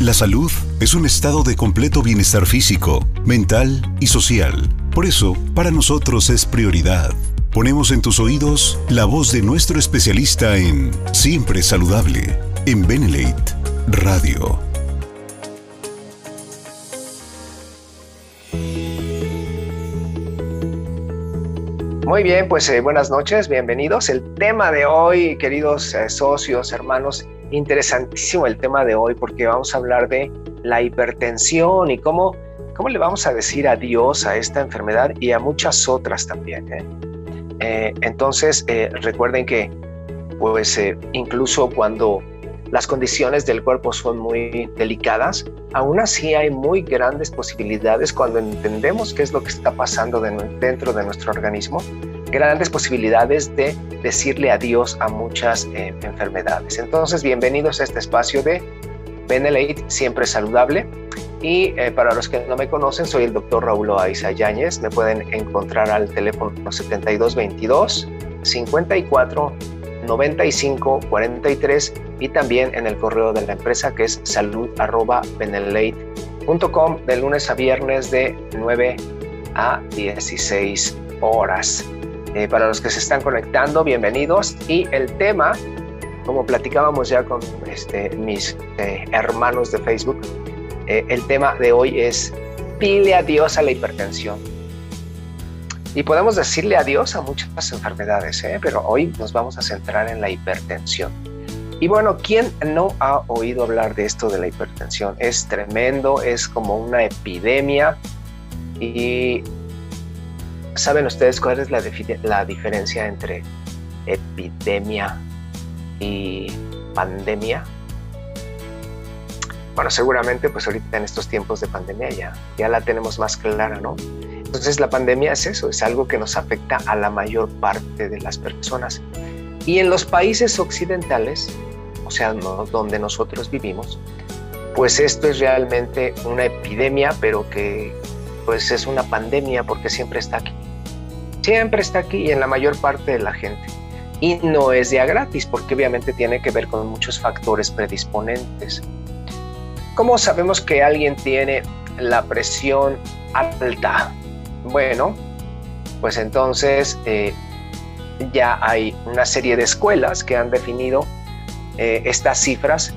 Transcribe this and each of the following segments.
La salud es un estado de completo bienestar físico, mental y social. Por eso, para nosotros es prioridad. Ponemos en tus oídos la voz de nuestro especialista en Siempre Saludable, en Benelate Radio. Muy bien, pues eh, buenas noches, bienvenidos. El tema de hoy, queridos eh, socios, hermanos, interesantísimo el tema de hoy porque vamos a hablar de la hipertensión y cómo, cómo le vamos a decir adiós a esta enfermedad y a muchas otras también. ¿eh? Eh, entonces, eh, recuerden que pues incluso cuando las condiciones del cuerpo son muy delicadas, aún así hay muy grandes posibilidades cuando entendemos qué es lo que está pasando dentro de nuestro organismo grandes posibilidades de decirle adiós a muchas eh, enfermedades. Entonces, bienvenidos a este espacio de Benelate, siempre saludable. Y eh, para los que no me conocen, soy el doctor Raúl Aiza Yáñez. Me pueden encontrar al teléfono 7222 54 95 43 y también en el correo de la empresa que es salud de lunes a viernes de 9 a 16 horas. Eh, para los que se están conectando, bienvenidos. Y el tema, como platicábamos ya con este, mis eh, hermanos de Facebook, eh, el tema de hoy es pile adiós a la hipertensión. Y podemos decirle adiós a muchas enfermedades, pero hoy nos vamos a centrar en la hipertensión. Y bueno, ¿quién no ha oído hablar de esto de la hipertensión? Es tremendo, es como una epidemia y ¿Saben ustedes cuál es la, diferencia entre epidemia y pandemia? Bueno, seguramente pues ahorita en estos tiempos de pandemia ya, ya la tenemos más clara, ¿no? Entonces la pandemia es eso, es algo que nos afecta a la mayor parte de las personas. Y en los países occidentales, o sea, donde nosotros vivimos, pues esto es realmente una epidemia, pero que pues es una pandemia porque siempre está aquí siempre está aquí en la mayor parte de la gente. Y no es día gratis, porque obviamente tiene que ver con muchos factores predisponentes. ¿Cómo sabemos que alguien tiene la presión alta? Bueno, pues entonces eh, ya hay una serie de escuelas que han definido eh, estas cifras.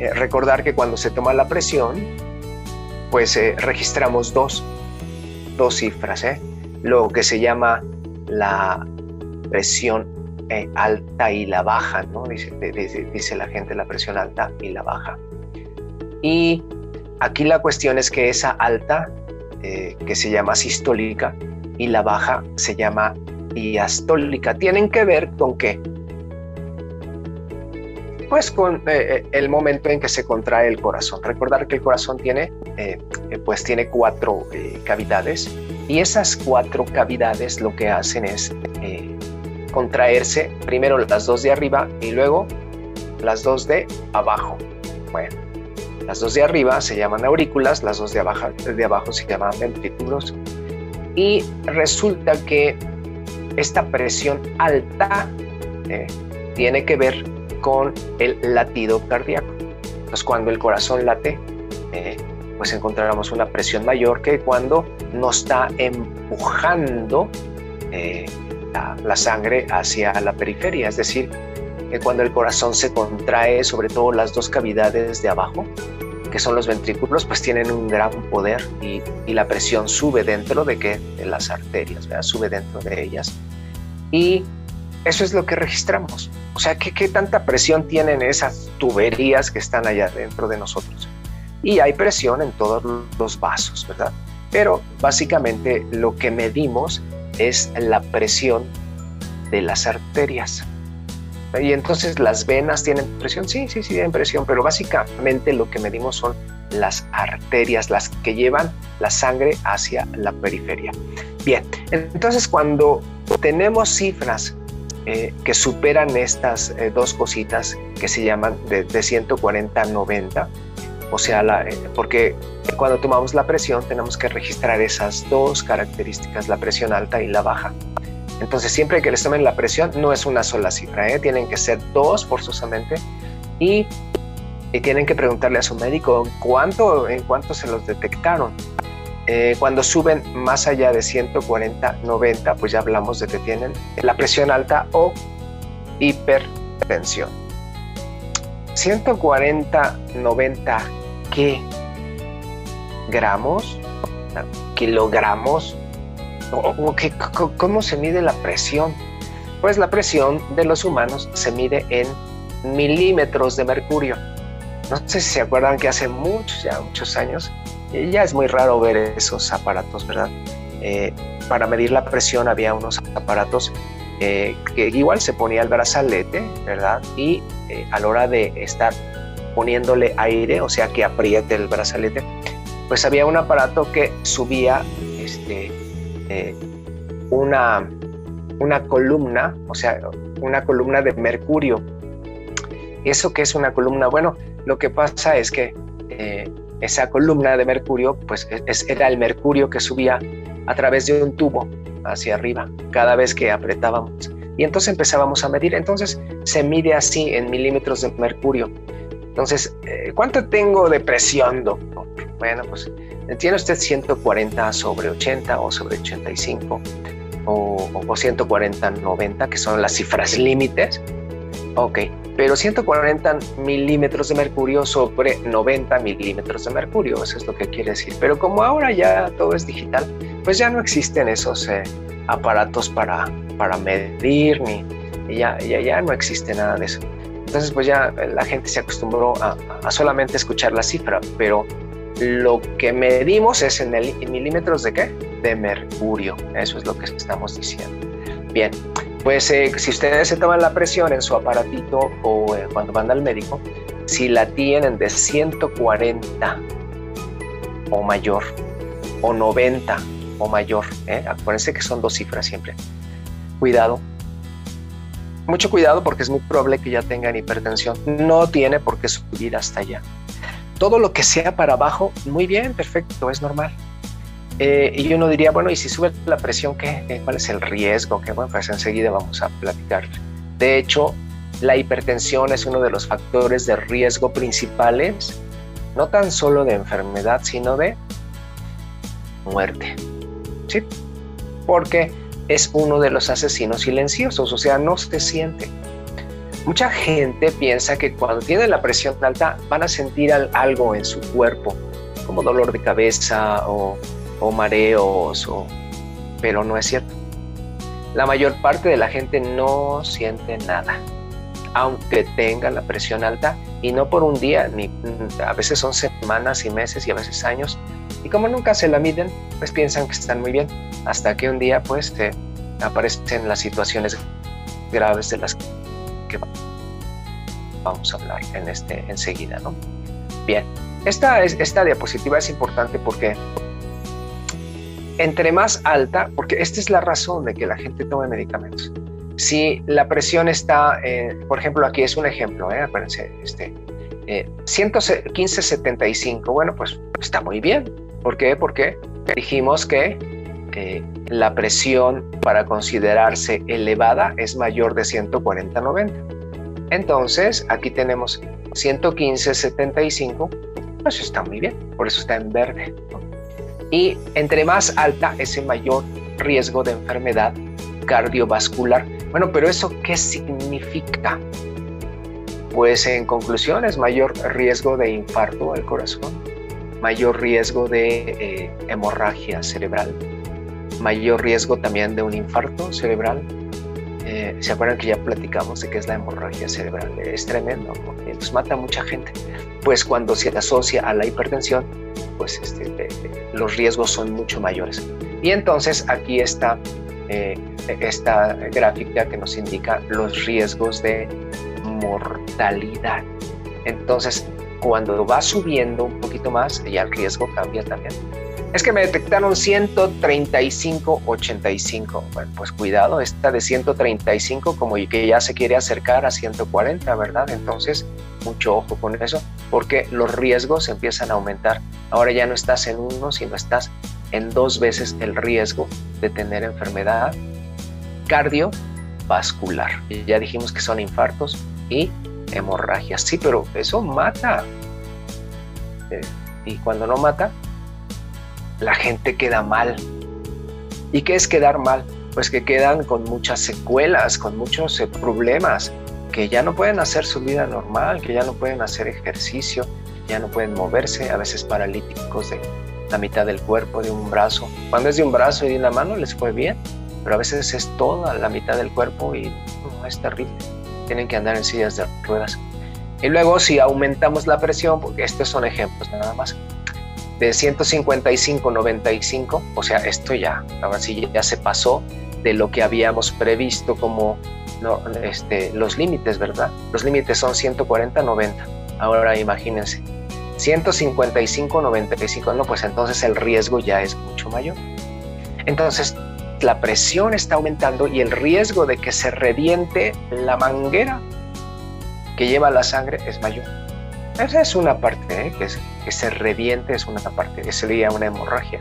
Eh, recordar que cuando se toma la presión, pues registramos dos, dos cifras. ¿eh? Lo que se llama la presión eh, alta y la baja, ¿no? Dice, la gente la presión alta y la baja. Y aquí la cuestión es que esa alta, eh, que se llama sistólica, y la baja se llama diastólica, tienen que ver con qué? Pues con eh, el momento en que se contrae el corazón. Recordar que el corazón tiene, pues tiene cuatro cavidades y esas cuatro cavidades lo que hacen es eh, contraerse primero las dos de arriba y luego las dos de abajo. Bueno, las dos de arriba se llaman aurículas, las dos de abajo, de abajo se llaman ventrículos. Y resulta que esta presión alta eh, tiene que ver con el latido cardíaco. Entonces, cuando el corazón late, eh, pues encontramos una presión mayor que cuando nos está empujando eh, la, sangre hacia la periferia, es decir, que cuando el corazón se contrae, sobre todo las dos cavidades de abajo, que son los ventrículos, pues tienen un gran poder y, la presión sube dentro de, que, de las arterias, sube dentro de ellas. Y eso es lo que registramos. O sea, ¿qué, ¿qué, tanta presión tienen esas tuberías que están allá dentro de nosotros? Y hay presión en todos los vasos, ¿verdad? Pero básicamente lo que medimos es la presión de las arterias. Y entonces las venas tienen presión, sí, sí, sí tienen presión, pero básicamente lo que medimos son las arterias, las que llevan la sangre hacia la periferia. Bien, entonces cuando tenemos cifras eh, que superan estas eh, dos cositas que se llaman de, de 140 a 90, o sea, eh, porque cuando tomamos la presión tenemos que registrar esas dos características, la presión alta y la baja. Entonces, siempre que les tomen la presión, no es una sola cifra, ¿eh? tienen que ser dos forzosamente. Y y tienen que preguntarle a su médico cuánto, en cuánto se los detectaron. Eh, cuando suben más allá de 140, 90, pues ya hablamos de que tienen la presión alta o hipertensión. 140, 90, ¿qué? ¿Gramos? ¿Kilogramos? ¿O, ¿Cómo se mide la presión? Pues la presión de los humanos se mide en milímetros de mercurio. No sé si se acuerdan que hace muchos, ya muchos años, ya es muy raro ver esos aparatos, ¿verdad? Eh, para medir la presión había unos aparatos eh, que igual se ponía el brazalete, ¿verdad? Y eh, a la hora de estar poniéndole aire, o sea que apriete el brazalete, pues había un aparato que subía este, una, una columna, o sea, una columna de mercurio. ¿Eso qué es una columna? Bueno, lo que pasa es que eh, esa columna de mercurio, pues era el mercurio que subía a través de un tubo hacia arriba cada vez que apretábamos. Y entonces empezábamos a medir. Entonces se mide así en milímetros de mercurio. Entonces, eh, ¿cuánto tengo de presión, doctor? Bueno, pues tiene usted 140 sobre 80 o sobre 85 o, o 140 90, que son las cifras límites. Ok, pero 140 milímetros de mercurio sobre 90 milímetros de mercurio, eso es lo que quiere decir. Pero como ahora ya todo es digital, pues ya no existen esos eh, aparatos para, para medir, ni ya, ya, ya no existe nada de eso. Entonces, pues ya la gente se acostumbró a, solamente escuchar la cifra, pero lo que medimos es en milímetros de qué? De mercurio. Eso es lo que estamos diciendo. Bien, pues eh, si ustedes se toman la presión en su aparatito o eh, cuando van al médico, si la tienen de 140 o mayor, o 90 o mayor, ¿eh? acuérdense que son dos cifras siempre. Cuidado, mucho cuidado porque es muy probable que ya tengan hipertensión. No tiene por qué subir hasta allá. Todo lo que sea para abajo, muy bien, perfecto, es normal. Eh, y uno diría, bueno, ¿y si sube la presión, qué? Eh, ¿Cuál es el riesgo? Que bueno, pues enseguida vamos a platicar. De hecho, la hipertensión es uno de los factores de riesgo principales, no tan solo de enfermedad, sino de muerte. ¿Sí? Porque es uno de los asesinos silenciosos, o sea, no se siente. Mucha gente piensa que cuando tienen la presión alta van a sentir algo en su cuerpo, como dolor de cabeza o o mareos, pero no es cierto. La mayor parte de la gente no siente nada, aunque tenga la presión alta y no por un día, ni a veces son semanas y meses y a veces años. Y como nunca se la miden, pues piensan que están muy bien, hasta que un día pues aparecen las situaciones graves de las que vamos a hablar en este enseguida, ¿no? Bien, esta, esta diapositiva es importante porque entre más alta, porque esta es la razón de que la gente tome medicamentos. Si la presión está, por ejemplo, aquí es un ejemplo, ¿eh? acuérdense, este, eh, 115-75, bueno, pues está muy bien. ¿Por qué? Porque dijimos que eh, la presión para considerarse elevada es mayor de 140-90. Entonces, aquí tenemos 115-75, pues está muy bien, por eso está en verde. Y entre más alta, ese mayor riesgo de enfermedad cardiovascular. Bueno, pero ¿eso qué significa? Pues en conclusión es mayor riesgo de infarto al corazón, mayor riesgo de eh, hemorragia cerebral, mayor riesgo también de un infarto cerebral. Eh, ¿Se acuerdan que ya platicamos de qué es la hemorragia cerebral? Es tremendo, entonces mata a mucha gente. Pues cuando se asocia a la hipertensión, pues este, los riesgos son mucho mayores. Y entonces aquí está eh, esta gráfica que nos indica los riesgos de mortalidad. Entonces, cuando va subiendo un poquito más, ya el riesgo cambia también. Es que me detectaron 135, 85. Bueno, pues cuidado, esta de 135 como que ya se quiere acercar a 140, ¿verdad? Entonces, mucho ojo con eso, porque los riesgos empiezan a aumentar. Ahora ya no estás en uno, sino estás en dos veces el riesgo de tener enfermedad cardiovascular. Ya dijimos que son infartos y hemorragia. Sí, pero eso mata. Eh, y cuando no mata, la gente queda mal. ¿Y qué es quedar mal? Pues que quedan con muchas secuelas, con muchos eh, problemas, que ya no pueden hacer su vida normal, que ya no pueden hacer ejercicio, ya no pueden moverse, a veces paralíticos de la mitad del cuerpo, de un brazo. Cuando es de un brazo y de una mano les fue bien, pero a veces es toda la mitad del cuerpo y es terrible. Tienen que andar en sillas de ruedas. Y luego si aumentamos la presión, porque estos son ejemplos nada más, de 155, 95, o sea, esto ya, ahora sí ya se pasó de lo que habíamos previsto como no, este, los límites, ¿verdad? Los límites son 140, 90. Ahora imagínense, 155, 95, no, pues entonces el riesgo ya es mucho mayor. Entonces, la presión está aumentando y el riesgo de que se reviente la manguera que lleva la sangre es mayor. Esa es una parte, ¿eh? que, que se reviente es una parte, sería una hemorragia.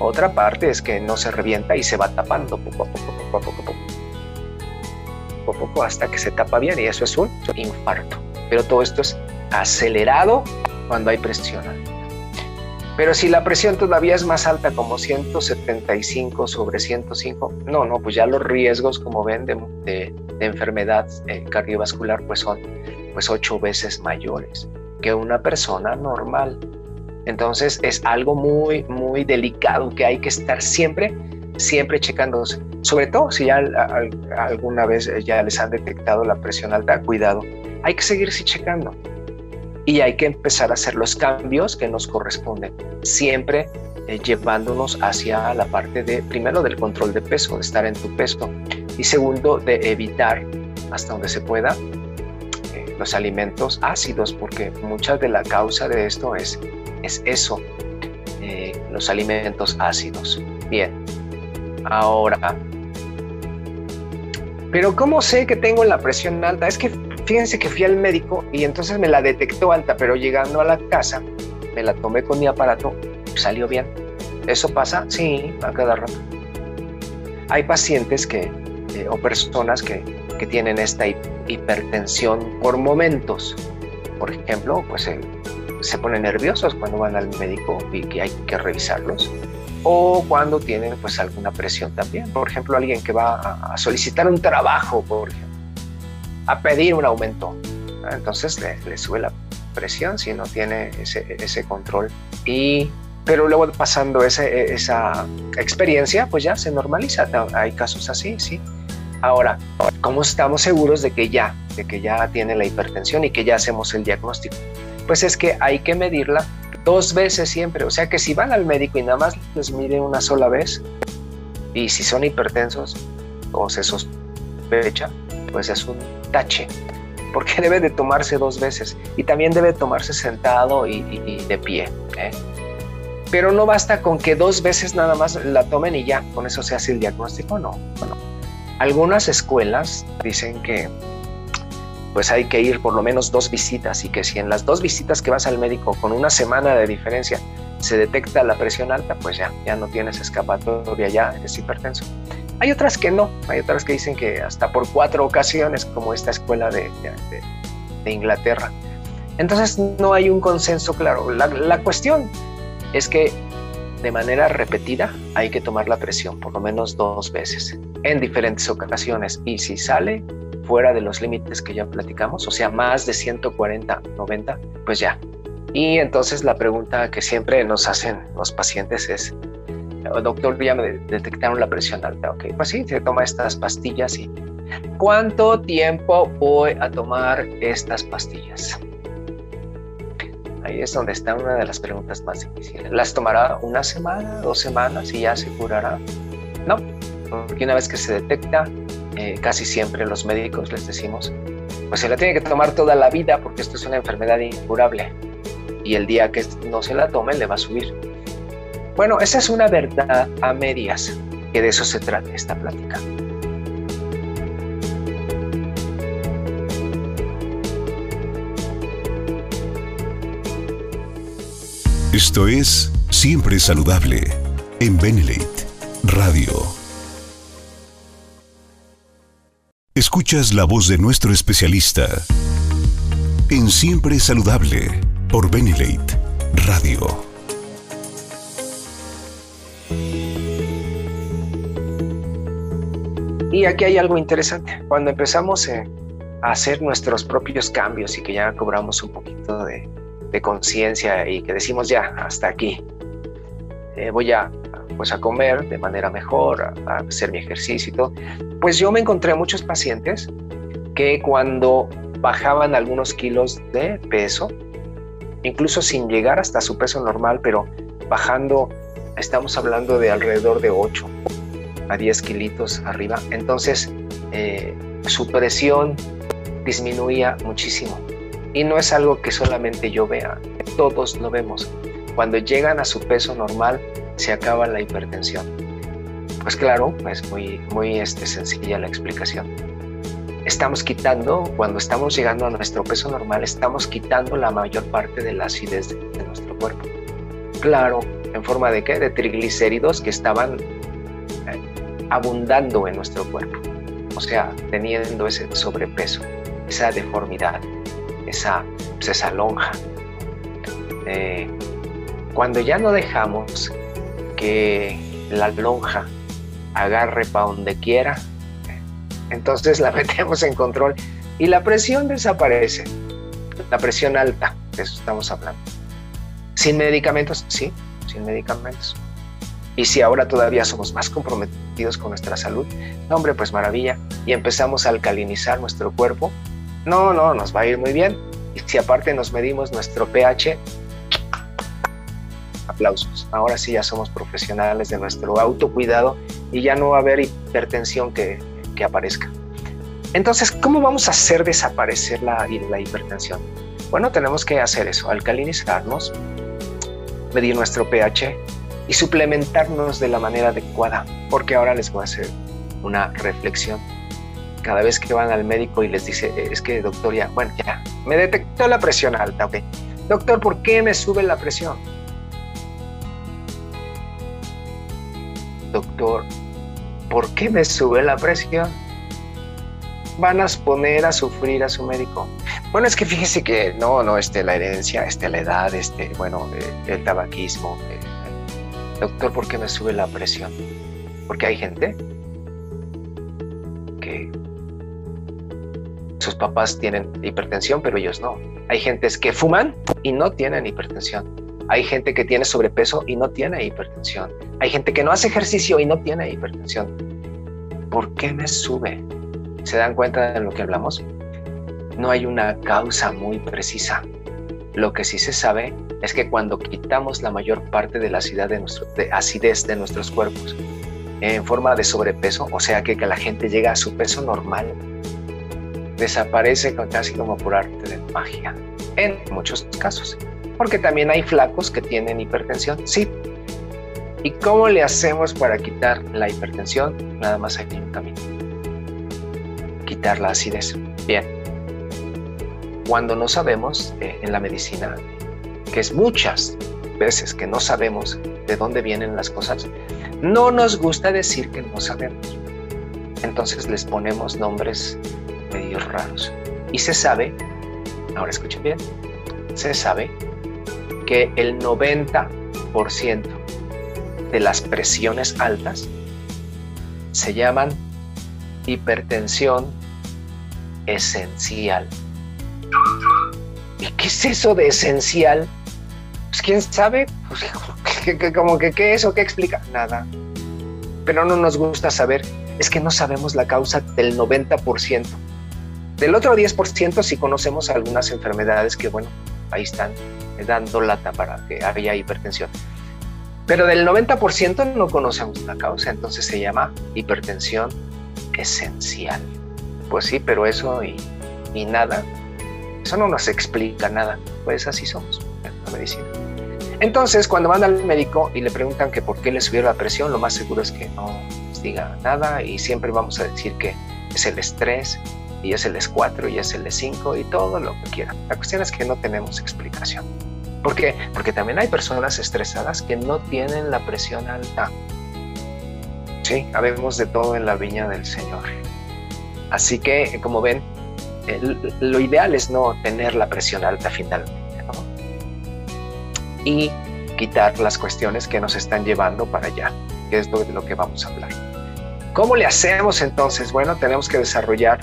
Otra parte es que no se revienta y se va tapando poco a poco, poco a poco, poco, poco, poco hasta que se tapa bien y eso es un infarto. Pero todo esto es acelerado cuando hay presión pero si la presión todavía es más alta, como 175 sobre 105, no, no, pues ya los riesgos, como ven, de, enfermedad eh, cardiovascular, pues son pues ocho veces mayores que una persona normal. Entonces es algo muy, muy delicado que hay que estar siempre, siempre checándose. Sobre todo si ya alguna vez ya les han detectado la presión alta, cuidado. Hay que seguirse checando y hay que empezar a hacer los cambios que nos corresponden, siempre eh, llevándonos hacia la parte de, primero, del control de peso, de estar en tu peso, y segundo, de evitar hasta donde se pueda eh, los alimentos ácidos, porque mucha de la causa de esto es, es eso, eh, los alimentos ácidos. Bien, ahora, pero ¿cómo sé que tengo la presión alta? Es que fíjense que fui al médico y entonces me la detectó alta, pero llegando a la casa me la tomé con mi aparato, salió bien. ¿Eso pasa? Sí, a cada rato. Hay pacientes que, eh, o personas que, que, tienen esta hipertensión por momentos. Por ejemplo, pues se ponen nerviosos cuando van al médico y que hay que revisarlos. O cuando tienen pues alguna presión también. Por ejemplo, alguien que va a solicitar un trabajo, por ejemplo a pedir un aumento. Entonces le, sube la presión si no tiene ese, control. Y, pero luego pasando ese, esa experiencia, pues ya se normaliza. Hay casos así, sí. Ahora, ¿cómo estamos seguros de que ya, de que ya tiene la hipertensión y que ya hacemos el diagnóstico? Pues es que hay que medirla dos veces siempre. O sea que si van al médico y nada más les mide una sola vez, y si son hipertensos o se sospecha, pues es un tache, porque debe de tomarse dos veces y también debe tomarse sentado y, de pie. ¿eh? Pero no basta con que dos veces nada más la tomen y ya, con eso se hace el diagnóstico, no. Algunas escuelas dicen que pues hay que ir por lo menos dos visitas y que si en las dos visitas que vas al médico con una semana de diferencia se detecta la presión alta, pues ya, ya no tienes escapatoria, ya es hipertenso. Hay otras que no, hay otras que dicen que hasta por cuatro ocasiones, como esta escuela de, Inglaterra. Entonces no hay un consenso claro. La, cuestión es que de manera repetida hay que tomar la presión, por lo menos dos veces, en diferentes ocasiones. Y si sale fuera de los límites que ya platicamos, o sea, más de 140, 90, pues ya. Y entonces la pregunta que siempre nos hacen los pacientes es, doctor, ya me detectaron la presión alta. Ok, pues sí, se toma estas pastillas ¿cuánto tiempo voy a tomar estas pastillas? Ahí es donde está una de las preguntas más difíciles. ¿Las tomará una semana, dos semanas y ya se curará? No, porque una vez que se detecta, eh, casi siempre los médicos les decimos, pues se la tiene que tomar toda la vida porque esto es una enfermedad incurable y el día que no se la tome le va a subir bueno, esa es una verdad a medias, que de eso se trata esta plática. Esto es Siempre Saludable en Benelate Radio. Escuchas la voz de nuestro especialista en Siempre Saludable por Benilate Radio. Y aquí hay algo interesante. Cuando empezamos eh, a hacer nuestros propios cambios y que ya cobramos un poquito de, conciencia y que decimos ya, hasta aquí, eh, voy a, pues, a comer de manera mejor, a, a, hacer mi ejercicio y todo, pues yo me encontré muchos pacientes que cuando bajaban algunos kilos de peso, incluso sin llegar hasta su peso normal, pero bajando, estamos hablando de alrededor de 8 a 10 kilitos arriba, entonces eh, su presión disminuía muchísimo. Y no es algo que solamente yo vea, todos lo vemos. Cuando llegan a su peso normal, se acaba la hipertensión. Pues claro, es muy, muy este, sencilla la explicación estamos quitando, cuando estamos llegando a nuestro peso normal, estamos quitando la mayor parte de la acidez de, nuestro cuerpo. Claro, en forma de qué? De triglicéridos que estaban abundando en nuestro cuerpo. O sea, teniendo ese sobrepeso, esa deformidad, esa, pues, esa lonja. Eh, cuando ya no dejamos que la lonja agarre para donde quiera, entonces la metemos en control y la presión desaparece. La presión alta, de eso estamos hablando. Sin medicamentos, sí, sin medicamentos. Y si ahora todavía somos más comprometidos con nuestra salud, hombre, pues maravilla. Y empezamos a alcalinizar nuestro cuerpo. No, no, nos va a ir muy bien. Y si aparte nos medimos nuestro pH, aplausos. Ahora sí ya somos profesionales de nuestro autocuidado y ya no va a haber hipertensión que aparezca. Entonces, ¿cómo vamos a hacer desaparecer la, la hipertensión? Bueno, tenemos que hacer eso, alcalinizarnos, medir nuestro pH y suplementarnos de la manera adecuada, porque ahora les voy a hacer una reflexión. Cada vez que van al médico y les dice, es que doctor, ya, bueno, ya, me detectó la presión alta, ok. Doctor, ¿por qué me sube la presión? Doctor, ¿por qué me sube la presión? Van a poner a sufrir a su médico. Bueno, es que fíjese que no, no, este, la herencia, este, la edad, este, bueno, eh, el tabaquismo. Eh, doctor, ¿por qué me sube la presión? Porque hay gente que sus papás tienen hipertensión, pero ellos no. Hay gentes que fuman y no tienen hipertensión. Hay gente que tiene sobrepeso y no tiene hipertensión. Hay gente que no hace ejercicio y no tiene hipertensión. ¿Por qué me sube? ¿Se dan cuenta de lo que hablamos? No hay una causa muy precisa. Lo que sí se sabe es que cuando quitamos la mayor parte de la acidez de, nuestros cuerpos en forma de sobrepeso, o sea que, que la gente llega a su peso normal, desaparece casi como por arte de magia, en muchos casos porque también hay flacos que tienen hipertensión, sí. ¿Y cómo le hacemos para quitar la hipertensión? Nada más hay un camino. Quitar la acidez. Bien. Cuando no sabemos eh, en la medicina, que es muchas veces que no sabemos de dónde vienen las cosas, no nos gusta decir que no sabemos. Entonces les ponemos nombres medio raros. Y se sabe, ahora escuchen bien, se sabe que el 90% de las presiones altas se llaman hipertensión esencial. ¿Y qué es eso de esencial? Pues quién sabe, pues, como que qué es o qué explica, nada. Pero no nos gusta saber, es que no sabemos la causa del 90%. Del otro 10% sí conocemos algunas enfermedades que, bueno, ahí están, dando lata para que haya hipertensión. Pero del 90% no conocemos la causa, entonces se llama hipertensión esencial. Pues sí, pero eso y, y nada, eso no nos explica nada, pues así somos en la medicina. Entonces, cuando van al médico y le preguntan que por qué le subió la presión, lo más seguro es que no les diga nada y siempre vamos a decir que es el estrés y es el S4 y es el S5 y todo lo que quieran. La cuestión es que no tenemos explicación. ¿Por qué? Porque también hay personas estresadas que no tienen la presión alta. Sí, habemos de todo en la viña del Señor. Así que, como ven, lo ideal es no tener la presión alta finalmente. Y quitar las cuestiones que nos están llevando para allá, que es de lo que vamos a hablar. ¿Cómo le hacemos entonces? Bueno, tenemos que desarrollar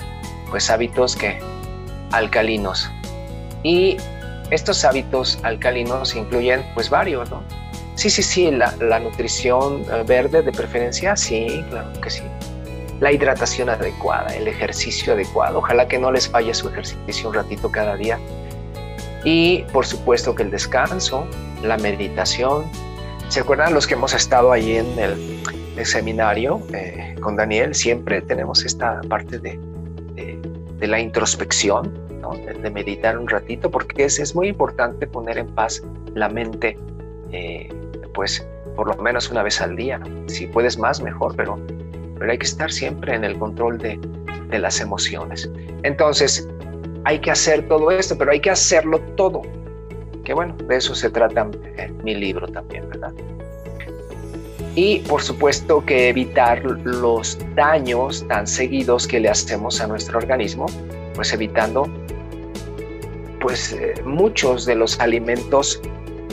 pues hábitos que alcalinos. Y estos hábitos alcalinos incluyen pues varios, ¿no? Sí, sí, sí, la, la nutrición eh, verde de preferencia, sí, claro que sí la hidratación adecuada, el ejercicio adecuado. Ojalá que no les falle su ejercicio un ratito cada día. Y por supuesto que el descanso, la meditación. ¿Se acuerdan los que hemos estado ahí en el, seminario eh, con Daniel? Siempre tenemos esta parte de, de, la introspección, de, meditar un ratito, porque es, es, muy importante poner en paz la mente, eh, pues por lo menos una vez al día. Si puedes más, mejor, pero pero hay que estar siempre en el control de, las emociones. Entonces, hay que hacer todo esto, pero hay que hacerlo todo. Que bueno, de eso se trata eh, mi libro también, ¿verdad? Y por supuesto que evitar los daños tan seguidos que le hacemos a nuestro organismo, pues evitando pues eh, muchos de los alimentos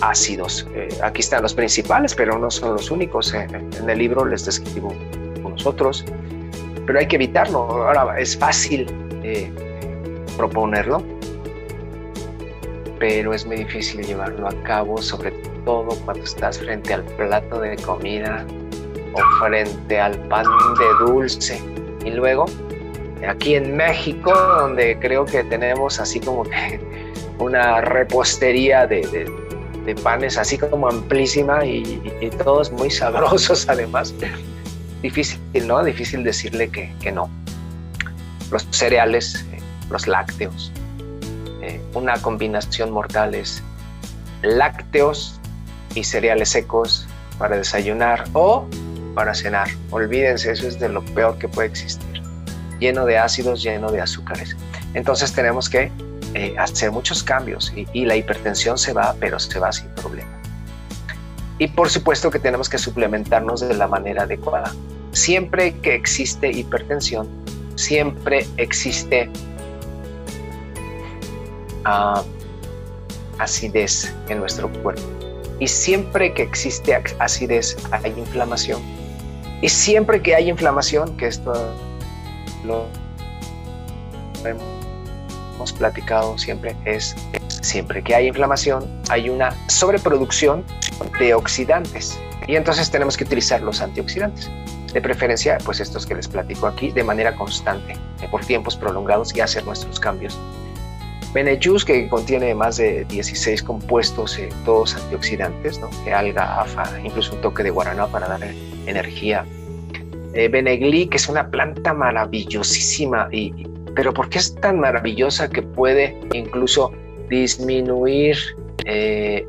ácidos. Eh, aquí están los principales, pero no son los únicos. en el libro les describo nosotros, pero hay que evitarlo. Ahora, es fácil eh, proponerlo, pero es muy difícil llevarlo a cabo, sobre todo cuando estás frente al plato de comida o frente al pan de dulce. Y luego, aquí en México, donde creo que tenemos así como que una repostería de, panes así como amplísima y, y todos muy sabrosos además difícil, ¿no? Difícil decirle que, que no. Los cereales, eh, los lácteos, eh, una combinación mortal es lácteos y cereales secos para desayunar o para cenar. Olvídense, eso es de lo peor que puede existir. Lleno de ácidos, lleno de azúcares. Entonces tenemos que eh, hacer muchos cambios y, y la hipertensión se va, pero se va sin problema. Y por supuesto que tenemos que suplementarnos de la manera adecuada. Siempre que existe hipertensión, siempre existe ah, acidez en nuestro cuerpo. Y siempre que existe acidez hay inflamación. Y siempre que hay inflamación, que esto lo hemos platicado siempre, es siempre que hay inflamación hay una sobreproducción de oxidantes. Y entonces tenemos que utilizar los antioxidantes de preferencia pues estos que les platico aquí de manera constante, eh, por tiempos prolongados y hacer nuestros cambios. Benejus, que contiene más de 16 compuestos, eh, todos antioxidantes, ¿no? que alga, afa, incluso un toque de guaraná para dar energía. Eh, Benegli, que es una planta maravillosísima, y, pero ¿por qué es tan maravillosa que puede incluso disminuir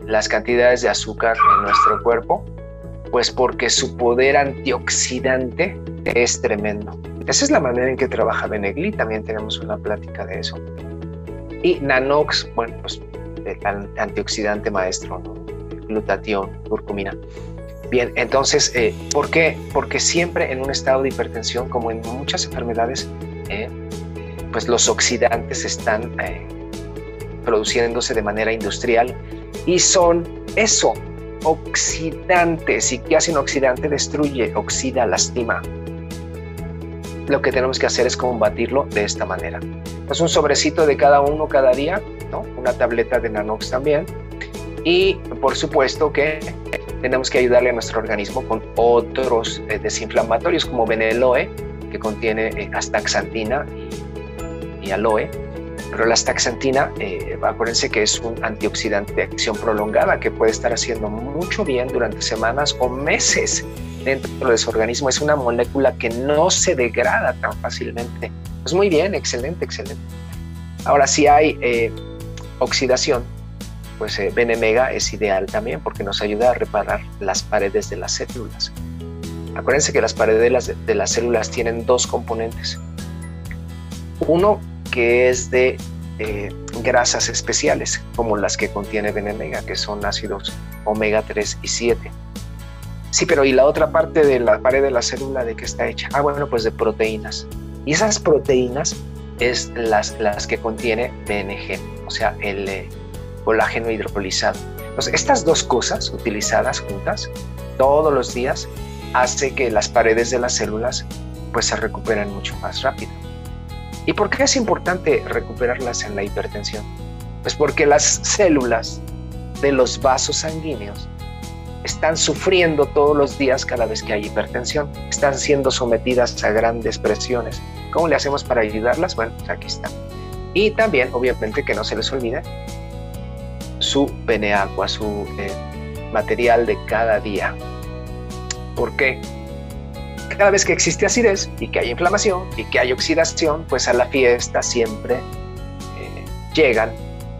las cantidades de azúcar en nuestro cuerpo? Pues porque su poder antioxidante es tremendo. Esa es la manera en que trabaja Benegli, también tenemos una plática de eso. Y Nanox, bueno, pues el antioxidante maestro, glutatión, curcumina. Bien, entonces, eh, ¿por qué? Porque siempre en un estado de hipertensión, como en muchas enfermedades, eh, pues los oxidantes están eh, produciéndose de manera industrial y son eso, oxidantes. ¿Y qué hace un oxidante? Destruye, oxida, lastima. Lo que tenemos que hacer es combatirlo de esta manera. Pues un sobrecito de cada uno cada día, ¿no? una tableta de Nanox también. Y por supuesto que tenemos que ayudarle a nuestro organismo con otros eh, desinflamatorios como Beneloe, que contiene eh, astaxantina y aloe pero la astaxantina, eh, acuérdense que es un antioxidante de acción prolongada que puede estar haciendo mucho bien durante semanas o meses dentro de su organismo. Es una molécula que no se degrada tan fácilmente. Pues muy bien, excelente, excelente. Ahora, si hay eh, oxidación, pues eh, Benemega es ideal también porque nos ayuda a reparar las paredes de las células. Acuérdense que las paredes de las, de las células tienen dos componentes. Uno que es de eh, grasas especiales, como las que contiene Benemega, que son ácidos omega 3 y 7. Sí, pero ¿y la otra parte de la pared de la célula de qué está hecha? Ah, bueno, pues de proteínas. Y esas proteínas es las, las que contiene BNG, o sea, el eh, colágeno hidrolizado. Entonces, estas dos cosas utilizadas juntas todos los días hace que las paredes de las células pues se recuperen mucho más rápido. ¿Y por qué es importante recuperarlas en la hipertensión? Pues porque las células de los vasos sanguíneos están sufriendo todos los días cada vez que hay hipertensión, están siendo sometidas a grandes presiones. ¿Cómo le hacemos para ayudarlas? Bueno, pues aquí está. Y también, obviamente, que no se les olvide su peneagua, su eh, material de cada día. ¿Por qué? Cada vez que existe acidez y que hay inflamación y que hay oxidación, pues a la fiesta siempre eh, llegan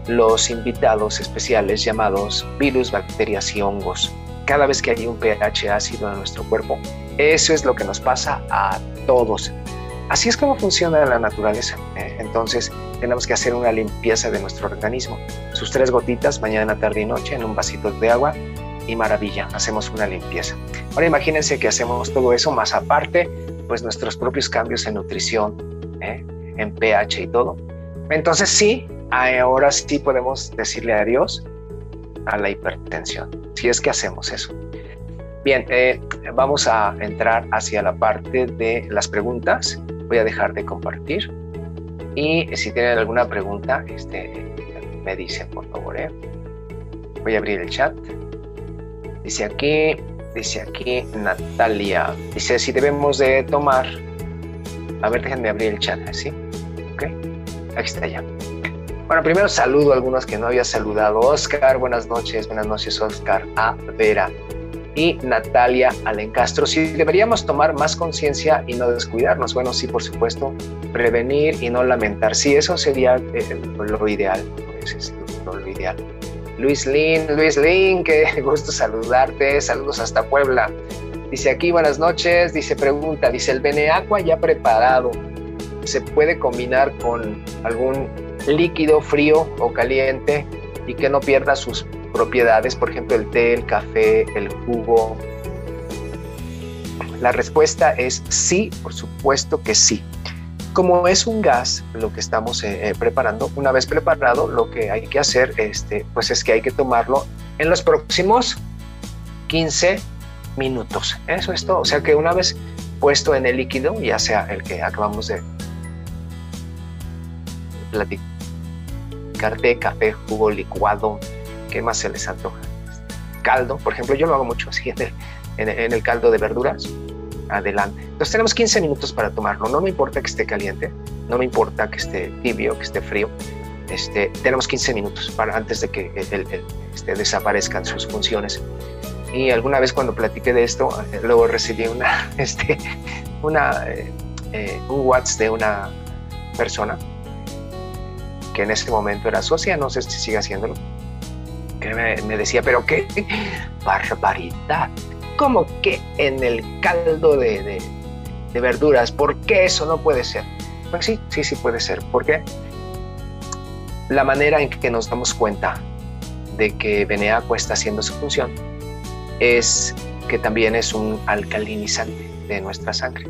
los invitados especiales llamados virus, bacterias y hongos. Cada vez que hay un pH ácido en nuestro cuerpo, eso es lo que nos pasa a todos. Así es como funciona la naturaleza. ¿eh? Entonces tenemos que hacer una limpieza de nuestro organismo. Sus tres gotitas mañana, tarde y noche en un vasito de agua y maravilla, hacemos una limpieza. Ahora imagínense que hacemos todo eso más aparte, pues nuestros propios cambios en nutrición, ¿eh? en pH y todo. Entonces sí, ahora sí podemos decirle adiós a la hipertensión, si es que hacemos eso. Bien, eh, vamos a entrar hacia la parte de las preguntas. Voy a dejar de compartir. Y si tienen alguna pregunta, este, me dicen, por favor. ¿eh? Voy a abrir el chat. Dice aquí, dice aquí Natalia. Dice si debemos de tomar. A ver, déjenme abrir el chat, ¿sí? Ok. Aquí está ya. Bueno, primero saludo a algunos que no había saludado. Oscar, buenas noches, buenas noches, Oscar. A Vera y Natalia Alencastro. Si deberíamos tomar más conciencia y no descuidarnos. Bueno, sí, por supuesto, prevenir y no lamentar. Sí, eso sería eh, lo ideal. es lo ideal. Luis Lin, Luis Lin, qué gusto saludarte. Saludos hasta Puebla. Dice aquí, buenas noches. Dice, pregunta, dice, el Beneacqua ya preparado, ¿se puede combinar con algún líquido frío o caliente y que no pierda sus propiedades, por ejemplo, el té, el café, el jugo? La respuesta es sí, por supuesto que sí. Como es un gas lo que estamos eh, eh, preparando, una vez preparado, lo que hay que hacer este, pues es que hay que tomarlo en los próximos 15 minutos. Eso es todo. O sea que una vez puesto en el líquido, ya sea el que acabamos de platicar, té, café, jugo licuado, ¿qué más se les antoja? Caldo, por ejemplo, yo lo hago mucho así en el, caldo de verduras. Adelante. Entonces tenemos 15 minutos para tomarlo. No me importa que esté caliente, no me importa que esté tibio, que esté frío. Este, tenemos 15 minutos para, antes de que este, desaparezcan sus funciones. Y alguna vez cuando platiqué de esto, eh, luego recibí una, este, una, eh, eh, un WhatsApp de una persona que en ese momento era socia, no sé si sigue haciéndolo, que me, decía, pero qué barbaridad, ¿cómo que en el caldo de, de, verduras? ¿Por qué eso no puede ser? Pues sí, sí, sí puede ser. ¿Por qué? La manera en que nos damos cuenta de que Beneacqua está haciendo su función es que también es un alcalinizante de nuestra sangre.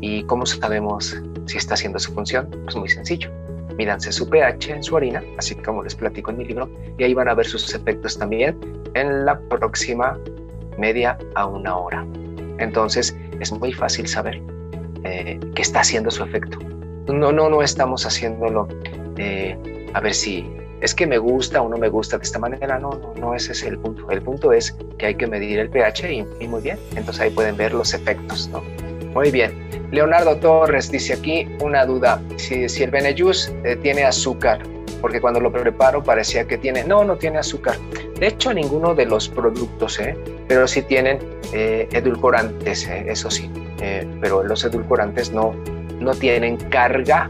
¿Y cómo sabemos si está haciendo su función? Pues muy sencillo mídanse su pH en su orina, así como les platico en mi libro, y ahí van a ver sus efectos también en la próxima media a una hora. Entonces es muy fácil saber eh, qué está haciendo su efecto. No, no, no estamos haciéndolo eh, a ver si es que me gusta o no me gusta de esta manera. No, no, no ese es el punto. El punto es que hay que medir el pH y, muy bien. Entonces ahí pueden ver los efectos. Muy bien. Leonardo Torres dice aquí una duda, si, si el Benejus eh, tiene azúcar, porque cuando lo preparo parecía que tiene, no, no tiene azúcar. De hecho, ninguno de los productos, ¿eh? pero sí tienen eh, edulcorantes, ¿eh? eso sí, pero los edulcorantes no, no tienen carga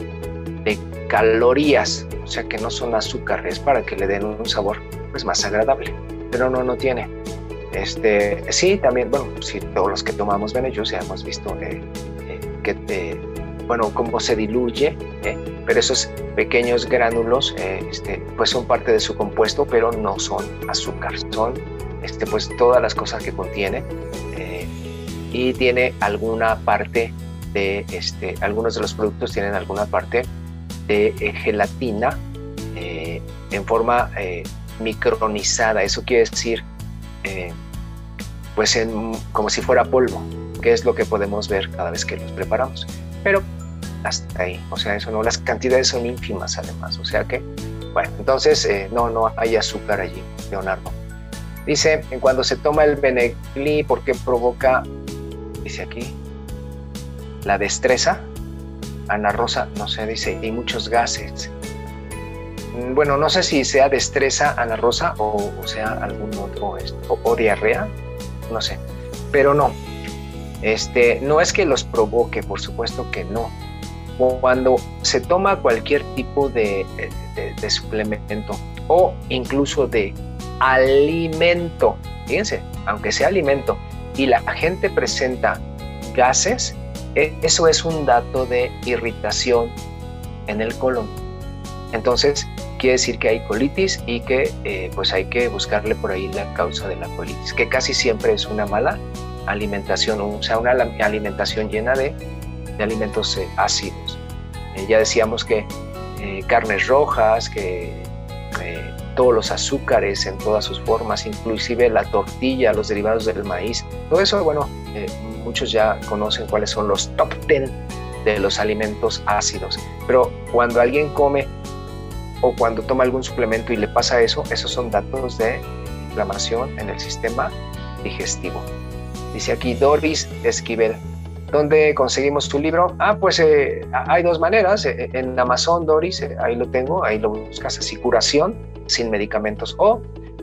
de calorías, o sea que no son azúcares para que le den un sabor pues, más agradable, pero no, no tiene. Este, sí, también, bueno, sí, todos los que tomamos Benejus ya hemos visto que bueno, cómo se diluye, ¿eh? pero esos pequeños gránulos eh, este, pues son parte de su compuesto, pero no son azúcar, son este, pues todas las cosas que contiene eh, y tiene alguna parte de, este, algunos de los productos tienen alguna parte de gelatina en forma micronizada. Eso quiere decir, pues como si fuera polvo, que es lo que podemos ver cada vez que los preparamos. Pero hasta ahí, o sea, eso no, las cantidades son ínfimas además, o sea que, bueno, entonces no, no hay azúcar allí, Leonardo. Dice, cuando se toma el Benegli, ¿por qué provoca, dice aquí, la destreza? Ana Rosa, no sé, dice, y muchos gases. Mm, bueno, no sé si sea destreza Ana Rosa o, sea algún otro, o, o, diarrea, no sé, pero no. Este, no es que los provoque, por supuesto que no. Cuando se toma cualquier tipo de suplemento o incluso de alimento, fíjense, aunque sea alimento, y la gente presenta gases, e, eso es un dato de irritación en el colon. Entonces, quiere decir que hay colitis y que eh, pues hay que buscarle por ahí la causa de la colitis, que casi siempre es una mala alimentación, o sea, una alimentación llena de, alimentos eh, ácidos. Eh, ya decíamos que carnes rojas, que todos los azúcares en todas sus formas, inclusive la tortilla, los derivados del maíz. Todo eso, bueno, eh, muchos ya conocen cuáles son los top 10 de los alimentos ácidos. Pero cuando alguien come o cuando toma algún suplemento y le pasa eso, esos son datos de inflamación en el sistema digestivo. Dice aquí Doris Esquivel. ¿Dónde conseguimos tu libro? Ah, pues eh, hay dos maneras. Eh, en Amazon, Doris, ahí lo tengo, ahí lo buscas así, curación sin medicamentos o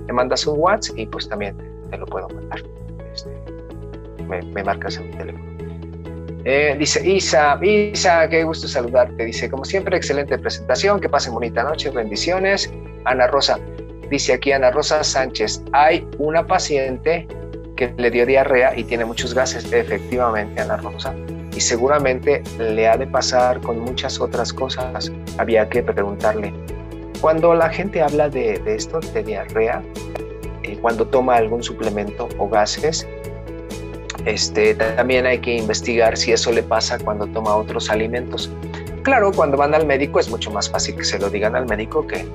me mandas un WhatsApp y pues también te lo puedo mandar. Este, me, marcas en mi teléfono. Eh, dice Isa, Isa, qué gusto saludarte. Dice, como siempre, excelente presentación, que pasen bonita noche, bendiciones. Ana Rosa, dice aquí Ana Rosa Sánchez, hay una paciente que le dio diarrea y tiene muchos gases, efectivamente, Ana Rosa, y seguramente le ha de pasar con muchas otras cosas. Había que preguntarle, cuando la gente habla de, esto, de diarrea, eh, cuando toma algún suplemento o gases, este, también hay que investigar si eso le pasa cuando toma otros alimentos. Claro, cuando van al médico es mucho más fácil que se lo digan al médico que,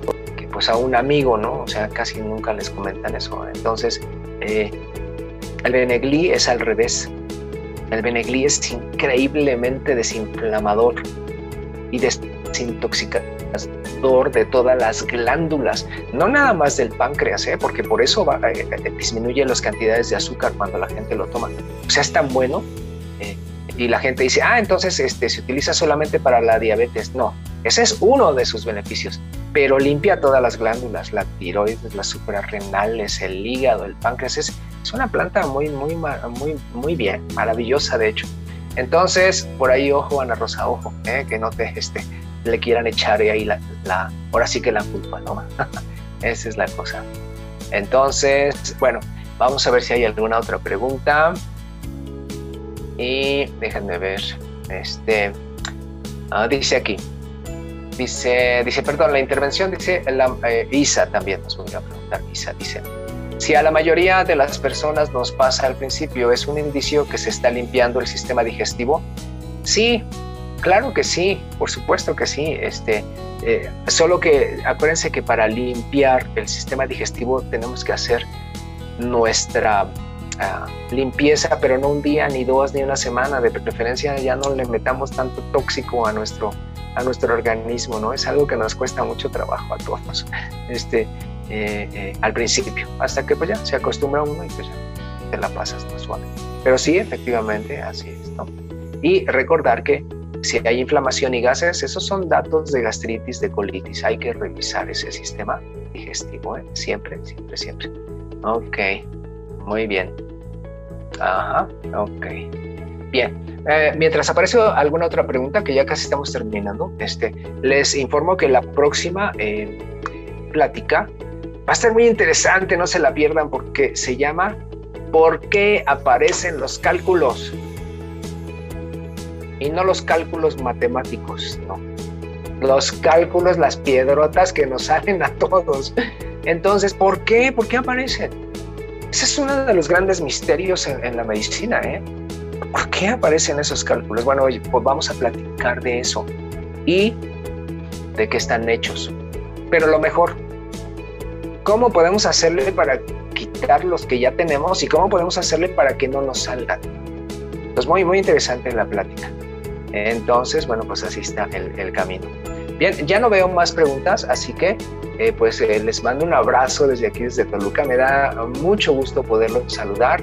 pues a un amigo, ¿no? O sea, casi nunca les comentan eso. Entonces, eh, el Benegli es al revés. El Benegli es increíblemente desinflamador y desintoxicador de todas las glándulas, no nada más del páncreas, ¿eh? porque por eso eh, eh, disminuye las cantidades de azúcar cuando la gente lo toma. O sea, es tan bueno y la gente dice, ah, entonces este, se utiliza solamente para la diabetes. No, ese es uno de sus beneficios, pero limpia todas las glándulas, la tiroides, las suprarrenales, el hígado, el páncreas. Es una planta muy, muy, muy, muy bien, maravillosa de hecho. Entonces, por ahí, ojo, Ana Rosa, ojo, que no te, este, le quieran echar ahí la, la, ahora sí que la culpa, ¿no? Esa es la cosa. Entonces, bueno, vamos a ver si hay alguna otra pregunta. Y déjenme ver. Este ah, dice aquí. Dice, dice, perdón, la intervención dice la, eh, Isa también nos voy a preguntar. Isa dice, si a la mayoría de las personas nos pasa al principio, ¿es un indicio que se está limpiando el sistema digestivo? Sí, Claro que sí, por supuesto que sí. Este, eh, solo que acuérdense que para limpiar el sistema digestivo tenemos que hacer nuestra ah, limpieza, pero no un día, ni dos, ni una semana. De preferencia ya no le metamos tanto tóxico a nuestro, a nuestro organismo, ¿no? Es algo que nos cuesta mucho trabajo a todos, este, eh, eh, al principio, hasta que pues ya se acostumbra uno y pues ya te la pasas más suave. Pero sí, efectivamente, así es, ¿no? Y recordar que si hay inflamación y gases, esos son datos de gastritis, de colitis. Hay que revisar ese sistema digestivo, ¿eh? siempre, siempre, siempre. Ok, muy bien. Ajá, ok. Bien, eh, mientras aparece alguna otra pregunta, que ya casi estamos terminando, este, les informo que la próxima plática va a estar muy interesante, no se la pierdan porque se llama ¿Por qué aparecen los cálculos? y no los cálculos matemáticos, no. Los cálculos, las piedrotas que nos salen a todos. Entonces, ¿por qué? ¿Por qué aparecen? Ese es uno de los grandes misterios en, la medicina, ¿eh? ¿Por qué qué aparecen esos cálculos? Bueno, pues vamos a platicar de eso y de qué están hechos. Pero lo mejor, ¿cómo podemos hacerle para quitar los que ya tenemos y cómo podemos hacerle para que no nos salgan? Pues muy, muy interesante la plática. Entonces, bueno, pues así está el, camino. Bien, ya no veo más preguntas, así que eh, pues eh, les mando un abrazo desde aquí, desde Toluca. Me da mucho gusto poderlos saludar.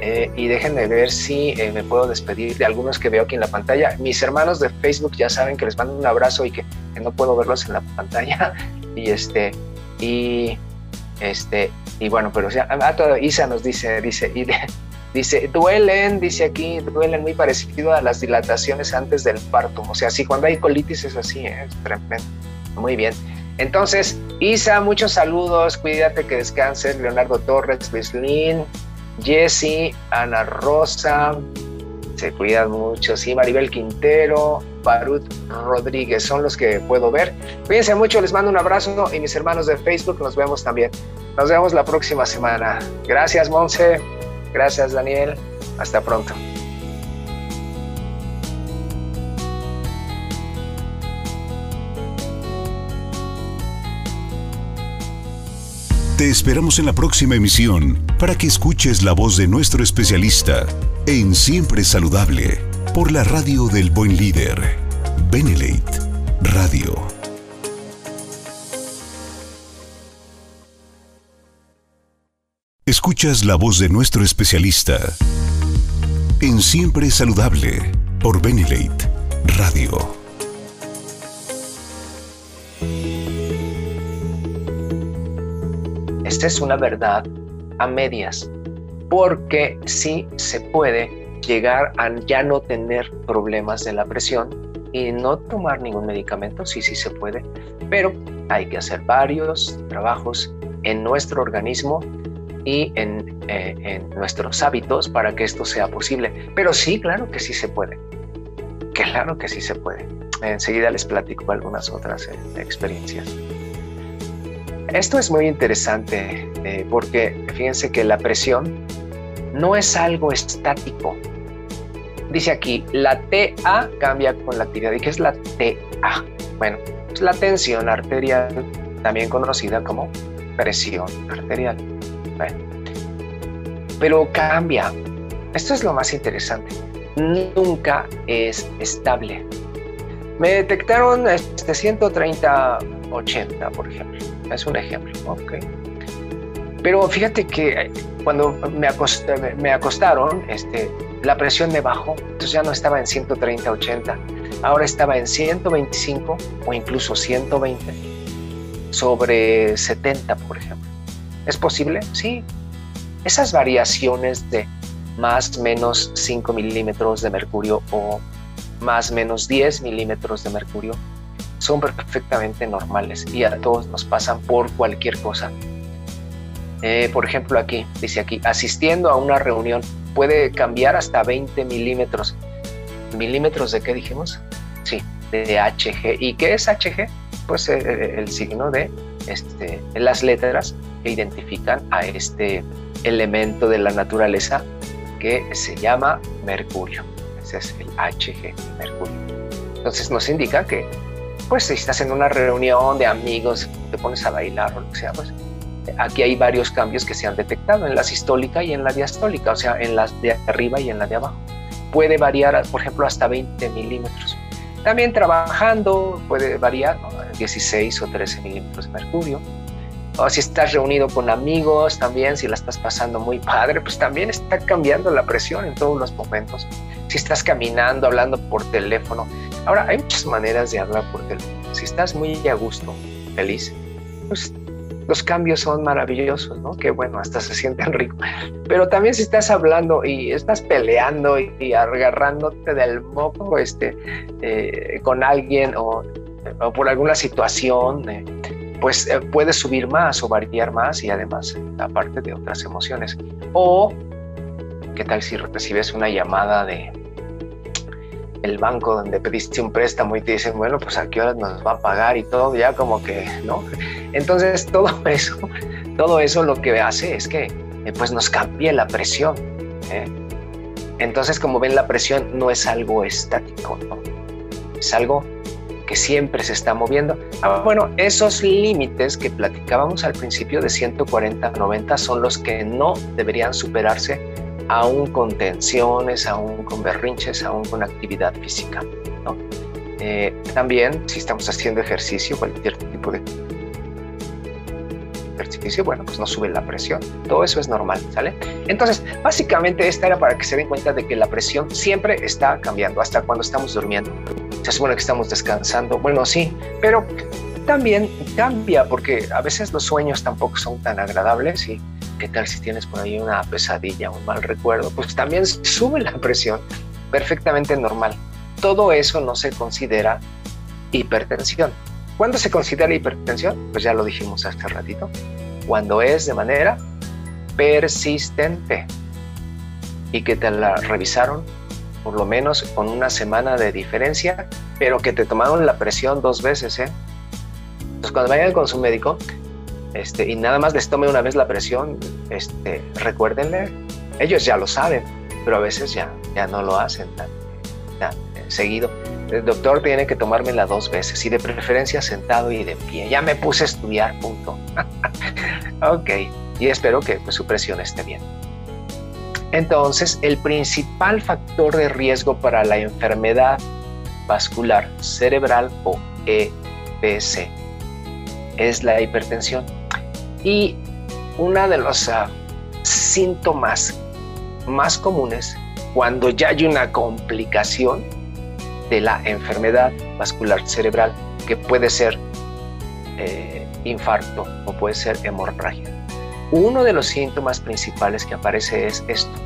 Eh, y déjenme ver si me puedo despedir de algunos que veo aquí en la pantalla. Mis hermanos de Facebook ya saben que les mando un abrazo y que, no puedo verlos en la pantalla. Y este, y este, y bueno, pero sea, ah, Isa nos dice, dice, Dice, duelen, dice aquí, duelen muy parecido a las dilataciones antes del parto. O sea, sí, cuando hay colitis es así, ¿eh? es tremendo. Muy bien. Entonces, Isa, muchos saludos, cuídate que descanses. Leonardo Torres, Bislin, Jesse, Ana Rosa, se cuidan mucho. Sí, Maribel Quintero, Barut Rodríguez, son los que puedo ver. Cuídense mucho, les mando un abrazo y mis hermanos de Facebook nos vemos también. Nos vemos la próxima semana. Gracias, Monse. Gracias Daniel, hasta pronto. Te esperamos en la próxima emisión para que escuches la voz de nuestro especialista en Siempre Saludable por la radio del buen líder, Benelate Radio. Escuchas la voz de nuestro especialista en Siempre Saludable por Benelate Radio. Esta es una verdad a medias, porque sí se puede llegar a ya no tener problemas de la presión y no tomar ningún medicamento, sí, sí se puede, pero hay que hacer varios trabajos en nuestro organismo y eh, en, nuestros hábitos para que esto sea posible. Pero sí, claro que sí se puede. Claro que sí se puede. Enseguida les platico algunas otras eh, experiencias. Esto es muy interesante eh, porque fíjense que la presión no es algo estático. Dice aquí, la TA cambia con la actividad. ¿Y qué es la TA? Bueno, es la tensión arterial, también conocida como presión arterial. Pero cambia. Esto es lo más interesante. Nunca es estable. Me detectaron este 130-80, por ejemplo. Es un ejemplo. Okay. Pero fíjate que eh, cuando me, me acostaron, este, la presión me bajó. Entonces ya no estaba en 130-80. Ahora estaba en 125 o incluso 120 sobre 70, por ejemplo. ¿Es posible? Sí. Esas variaciones de más menos 5 milímetros de mercurio o más menos 10 milímetros de mercurio son perfectamente normales y a todos nos pasan por cualquier cosa. Eh, por ejemplo, aquí, dice aquí, asistiendo a una reunión puede cambiar hasta 20 milímetros. ¿Milímetros de qué dijimos? Sí, de HG. ¿Y qué es HG? Pues eh, eh, el signo de este, las letras que identifican a este elemento de la naturaleza que se llama mercurio. Ese es el Hg, mercurio. Entonces nos indica que, pues, si estás en una reunión de amigos, te pones a bailar o lo que sea, pues, aquí hay varios cambios que se han detectado en la sistólica y en la diastólica, o sea, en las de arriba y en la de abajo. Puede variar, por ejemplo, hasta 20 milímetros. También trabajando puede variar 16 o 13 milímetros de mercurio o si estás reunido con amigos también, si la estás pasando muy padre, pues también está cambiando la presión en todos los momentos. Si estás caminando, hablando por teléfono. Ahora, hay muchas maneras de hablar por teléfono. Si estás muy a gusto, feliz, pues los cambios son maravillosos, ¿no? Que bueno, hasta se sienten ricos. Pero también si estás hablando y estás peleando y, agarrándote del moco este, eh, con alguien o, por alguna situación, eh, pues eh, puede subir más o variar más y además aparte de otras emociones. O, ¿qué tal si recibes una llamada de el banco donde pediste un préstamo y te dicen, bueno, pues a qué hora nos va a pagar y todo, ya como que, ¿no? Entonces todo eso, todo eso lo que hace es que eh, pues nos cambie la presión. ¿eh? Entonces, como ven, la presión no es algo estático, ¿no? es algo que siempre se está moviendo. Ah, bueno, esos límites que platicábamos al principio de 140 a 90 son los que no deberían superarse aún con tensiones, aún con berrinches, aún con actividad física. Eh, también, si estamos haciendo ejercicio, cualquier tipo de ejercicio, bueno, pues no sube la presión. Todo eso es normal, ¿sale? Entonces, básicamente esta era para que se den cuenta de que la presión siempre está cambiando, hasta cuando estamos durmiendo. Se supone que estamos descansando, bueno, sí, pero también cambia porque a veces los sueños tampoco son tan agradables y qué tal si tienes por ahí una pesadilla, un mal recuerdo, pues también sube la presión, perfectamente normal. Todo eso no se considera hipertensión. ¿Cuándo se considera hipertensión? Pues ya lo dijimos hace ratito. Cuando es de manera persistente y que te la revisaron por lo menos con una semana de diferencia, pero que te tomaron la presión dos veces, ¿eh? Entonces cuando vayan con su médico este, y nada más les tome una vez la presión, este, recuérdenle, ellos ya lo saben, pero a veces ya, ya no lo hacen tan, tan seguido el doctor tiene que tomármela dos veces y de preferencia sentado y de pie. Ya me puse a estudiar, punto. ok, y espero que pues, su presión esté bien. Entonces, el principal factor de riesgo para la enfermedad vascular cerebral o EPC es la hipertensión. Y uno de los uh, síntomas más comunes cuando ya hay una complicación de la enfermedad vascular cerebral, que puede ser eh, infarto o puede ser hemorragia. Uno de los síntomas principales que aparece es esto,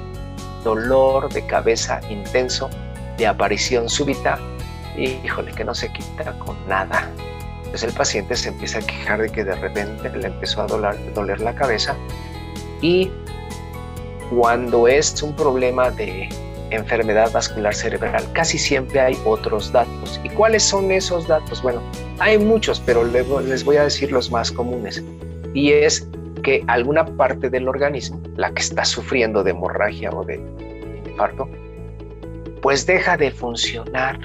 dolor de cabeza intenso, de aparición súbita, y híjole, que no se quita con nada. Entonces el paciente se empieza a quejar de que de repente le empezó a doler, doler la cabeza y cuando es un problema de enfermedad vascular cerebral. Casi siempre hay otros datos. ¿Y cuáles son esos datos? Bueno, hay muchos, pero les voy a decir los más comunes. Y es que alguna parte del organismo, la que está sufriendo de hemorragia o de infarto, pues deja de funcionar.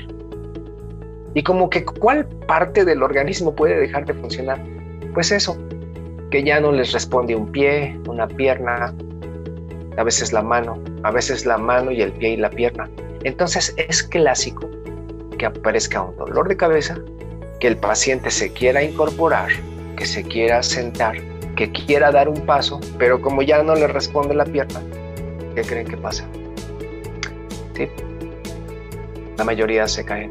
Y como que cuál parte del organismo puede dejar de funcionar? Pues eso, que ya no les responde un pie, una pierna, a veces la mano, a veces la mano y el pie y la pierna. Entonces es clásico que aparezca un dolor de cabeza, que el paciente se quiera incorporar, que se quiera sentar, que quiera dar un paso, pero como ya no le responde la pierna, ¿qué creen que pasa? ¿Sí? La mayoría se caen.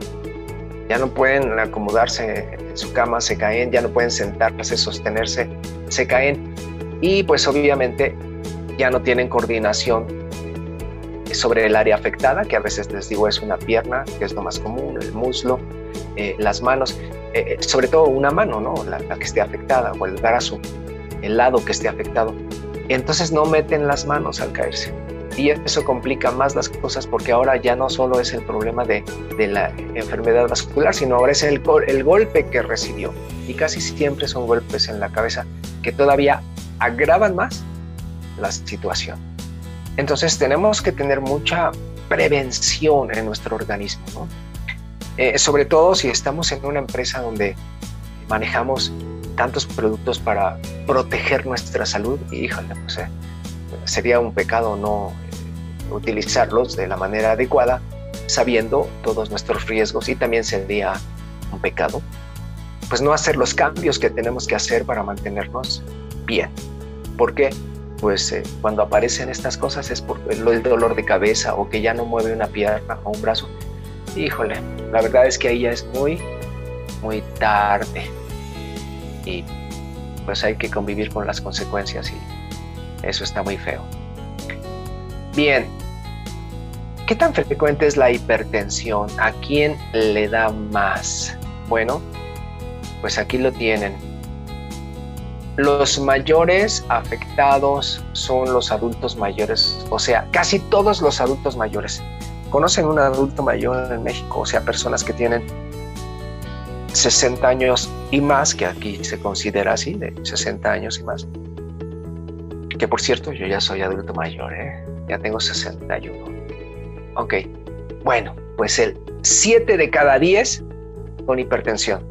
Ya no pueden acomodarse en su cama, se caen, ya no pueden sentarse, sostenerse, se caen. Y pues obviamente ya no tienen coordinación sobre el área afectada, que a veces les digo es una pierna, que es lo más común, el muslo, eh, las manos, eh, eh, sobre todo una mano, ¿no? La, que esté afectada, o el brazo, el lado que esté afectado. Entonces no meten las manos al caerse. Y eso complica más las cosas porque ahora ya no solo es el problema de, de la enfermedad vascular, sino ahora es el, el golpe que recibió. Y casi siempre son golpes en la cabeza que todavía agravan más la situación. Entonces tenemos que tener mucha prevención en nuestro organismo, eh, sobre todo si estamos en una empresa donde manejamos tantos productos para proteger nuestra salud, y híjole, pues, eh, sería un pecado no eh, utilizarlos de la manera adecuada, sabiendo todos nuestros riesgos, y también sería un pecado, pues no hacer los cambios que tenemos que hacer para mantenernos bien. ¿Por qué? Pues eh, cuando aparecen estas cosas es por el dolor de cabeza o que ya no mueve una pierna o un brazo. Híjole, la verdad es que ahí ya es muy, muy tarde. Y pues hay que convivir con las consecuencias y eso está muy feo. Bien, ¿qué tan frecuente es la hipertensión? ¿A quién le da más? Bueno, pues aquí lo tienen los mayores afectados son los adultos mayores, o sea, casi todos los adultos mayores. ¿Conocen un adulto mayor en México? O sea, personas que tienen 60 años y más, que aquí se considera así, de 60 años y más. Que por cierto, yo ya soy adulto mayor, ¿eh? ya tengo 61. Ok, bueno, pues el 7 de cada 10 con hipertensión.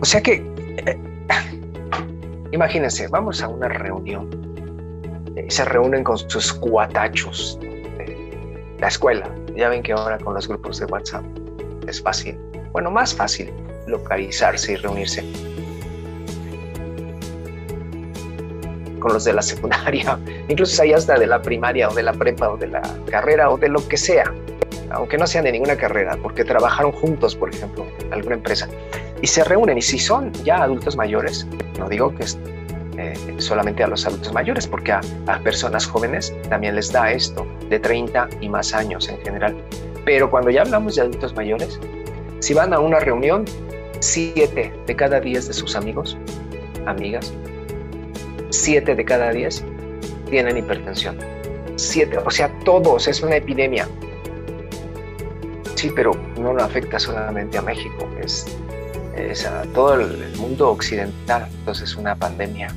O sea que, imagínense, vamos a una reunión, eh, se reúnen con sus cuatachos de la escuela. Ya ven que ahora con los grupos de WhatsApp es fácil, bueno, más fácil localizarse y reunirse. Con los de la secundaria, incluso hay hasta de la primaria o de la prepa o de la carrera o de lo que sea, aunque no sean de ninguna carrera, porque trabajaron juntos, por ejemplo, en alguna empresa, y se reúnen, y si son ya adultos mayores, no digo que es eh, solamente a los adultos mayores, porque a, a personas jóvenes también les da esto, de 30 y más años en general, pero cuando ya hablamos de adultos mayores, si van a una reunión, 7 de cada 10 de sus amigos, amigas, 7 de cada 10 tienen hipertensión. 7, o sea, todos, es una epidemia. Sí, pero no lo afecta solamente a México, es, a todo el mundo occidental, entonces es una pandemia.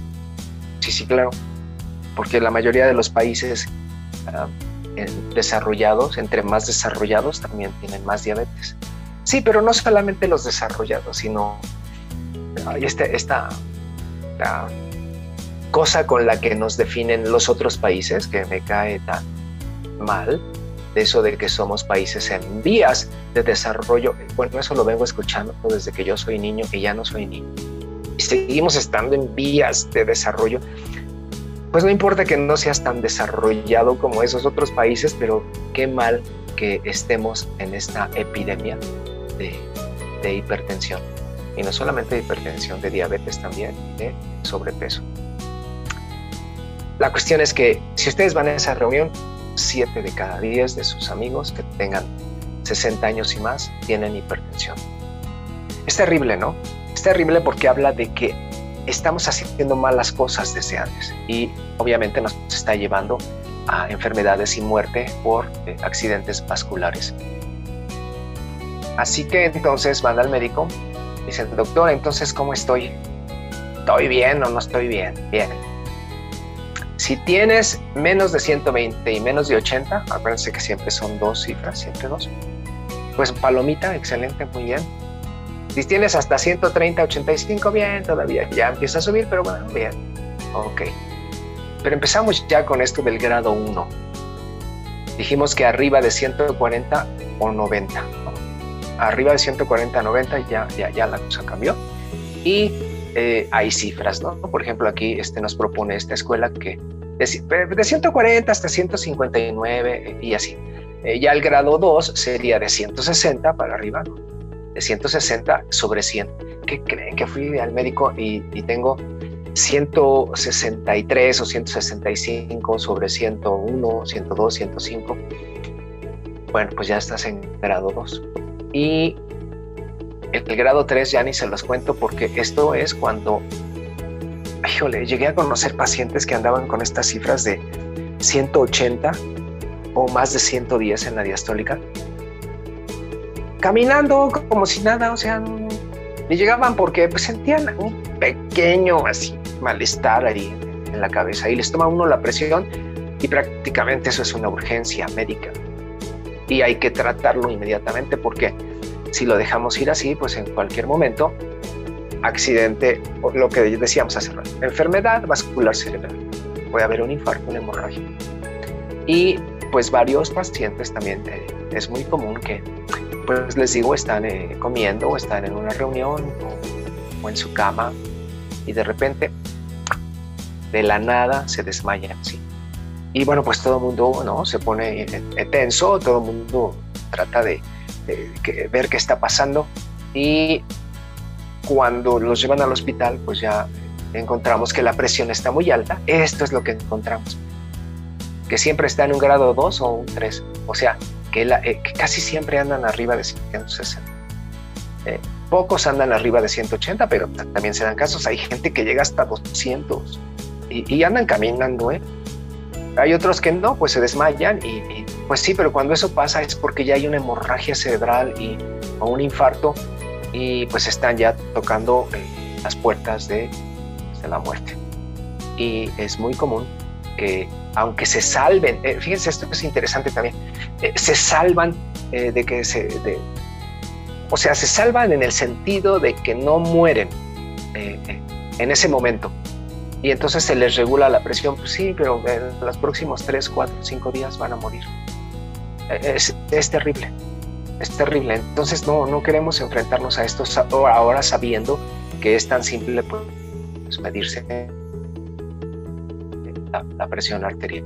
Sí, sí, claro, porque la mayoría de los países ah, desarrollados, entre más desarrollados, también tienen más diabetes. Sí, pero no solamente los desarrollados, sino esta, esta cosa con la que nos definen los otros países, que me cae tan mal, de eso de que somos países en vías de desarrollo. Bueno, eso lo vengo escuchando desde que yo soy niño, que ya no soy niño. Y seguimos estando en vías de desarrollo. Pues no importa que no seas tan desarrollado como esos otros países, pero qué mal que estemos en esta epidemia de, de hipertensión. Y no solamente de hipertensión, de diabetes también, de sobrepeso. La cuestión es que si ustedes van a esa reunión, 7 de cada 10 de sus amigos que tengan 60 años y más tienen hipertensión. Es terrible, ¿no? Es terrible porque habla de que estamos haciendo malas cosas desde antes y obviamente nos está llevando a enfermedades y muerte por eh, accidentes vasculares. Así que entonces van al médico, dicen, doctor, entonces ¿cómo estoy? ¿Estoy bien o no estoy bien? Bien si tienes menos de 120 y menos de 80, acuérdense que siempre son dos cifras, siempre dos, pues palomita, excelente, muy bien. Si tienes hasta 130, 85, bien, todavía ya empieza a subir, pero bueno, bien. Ok. Pero empezamos ya con esto del grado 1. Dijimos que arriba de 140 o 90. Arriba de 140 90 ya, ya, ya la cosa cambió. Y eh, hay cifras, ¿no? Por ejemplo, aquí este nos propone esta escuela que de, 140 hasta 159 y así. Eh, ya el grado 2 sería de 160 para arriba, de 160 sobre 100. ¿Qué creen que fui al médico y, tengo 163 o 165 sobre 101, 102, 105? Bueno, pues ya estás en grado 2. Y el, grado 3 ya ni se los cuento porque esto es cuando híjole, llegué a conocer pacientes que andaban con estas cifras de 180 o más de 110 en la diastólica, caminando como si nada, o sea, y llegaban porque pues, sentían un pequeño así malestar ahí en la cabeza y les toma uno la presión y prácticamente eso es una urgencia médica. Y hay que tratarlo inmediatamente porque si lo dejamos ir así, pues en cualquier momento accidente, lo que decíamos hace rato, enfermedad vascular cerebral. Puede haber un infarto, una hemorragia. Y pues varios pacientes también eh, es muy común que, pues les digo, están eh, comiendo o están en una reunión o, en su cama y de repente, de la nada, se desmayan, ¿sí? Y bueno, pues todo el mundo ¿no? se pone eh, tenso, todo el mundo trata de, ver qué está pasando y cuando los llevan al hospital, pues ya encontramos que la presión está muy alta. Esto es lo que encontramos. Que siempre está en un grado 2 o un 3. O sea, eh, que, casi siempre andan arriba de 160. Eh, pocos andan arriba de 180, pero también se dan casos. Hay gente que llega hasta 200 y, andan caminando. ¿eh? Hay otros que no, pues se desmayan y, pues sí, pero cuando eso pasa es porque ya hay una hemorragia cerebral y, o un infarto y pues están ya tocando eh, las puertas de, de, la muerte. Y es muy común que aunque se salven, eh, fíjense, esto es interesante también, eh, se salvan de que se, o sea, se salvan en el sentido de que no mueren en ese momento. Y entonces se les regula la presión, pues sí, pero en los próximos 3, 4, 5 días van a morir. Es, terrible, es terrible. Entonces no, no queremos enfrentarnos a esto ahora sabiendo que es tan simple pues, medirse la, presión arterial.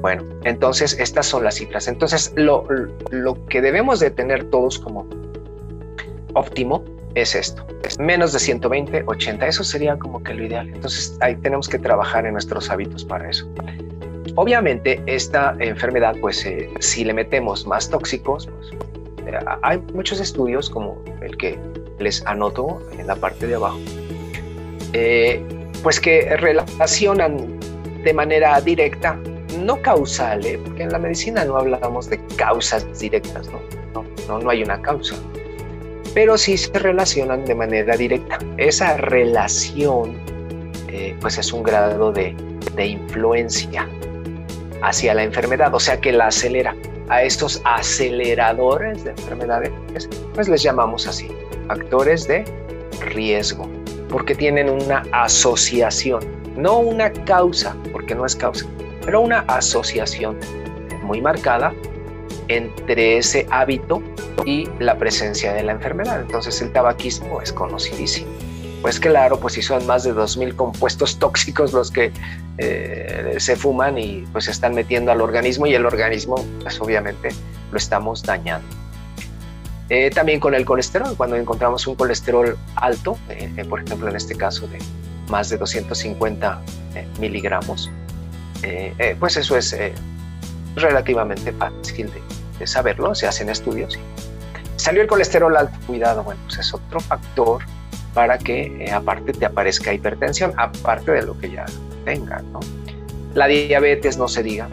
Bueno, entonces estas son las cifras. Entonces lo, lo que debemos de tener todos como óptimo es esto. Es menos de 120, 80. Eso sería como que lo ideal. Entonces ahí tenemos que trabajar en nuestros hábitos para eso. Obviamente esta enfermedad, pues eh, si le metemos más tóxicos, pues, eh, hay muchos estudios como el que les anoto en la parte de abajo, eh, pues que relacionan de manera directa, no causal, porque en la medicina no hablamos de causas directas, ¿no? No, hay una causa, pero sí se relacionan de manera directa. Esa relación, eh, pues es un grado de influencia hacia la enfermedad, o sea que la acelera. A estos aceleradores de enfermedades, pues les llamamos así, factores de riesgo, porque tienen una asociación, no una causa, porque no es causa, pero una asociación muy marcada entre ese hábito y la presencia de la enfermedad. Entonces el tabaquismo es conocidísimo. Pues claro, pues si son más de 2.000 compuestos tóxicos los que eh, se fuman y pues se están metiendo al organismo y el organismo pues obviamente lo estamos dañando. Eh, también con el colesterol, cuando encontramos un colesterol alto, eh, por ejemplo en este caso de más de 250 miligramos, pues eso es relativamente fácil de, saberlo, se hacen estudios. Salió el colesterol alto, cuidado, bueno, pues es otro factor para que aparte te aparezca hipertensión, aparte de lo que ya tengan, ¿no? La diabetes no se diga.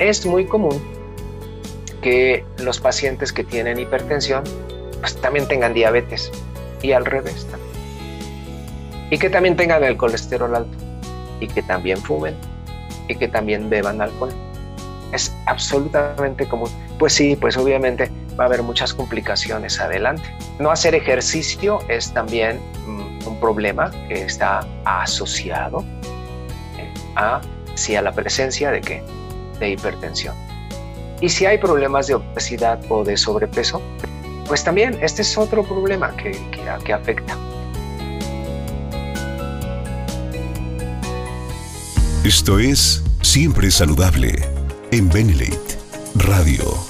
Es muy común que los pacientes que tienen hipertensión pues también tengan diabetes y al revés también. Y que también tengan el colesterol alto y que también fumen y que también beban alcohol. Es absolutamente común. Pues sí, pues obviamente va a haber muchas complicaciones adelante. No hacer ejercicio es también mm, un problema que está asociado eh, a, sí, a la presencia de qué? De hipertensión. Y si hay problemas de obesidad o de sobrepeso, pues también este es otro problema que, que, afecta. Esto es Siempre Saludable en Benelate Radio.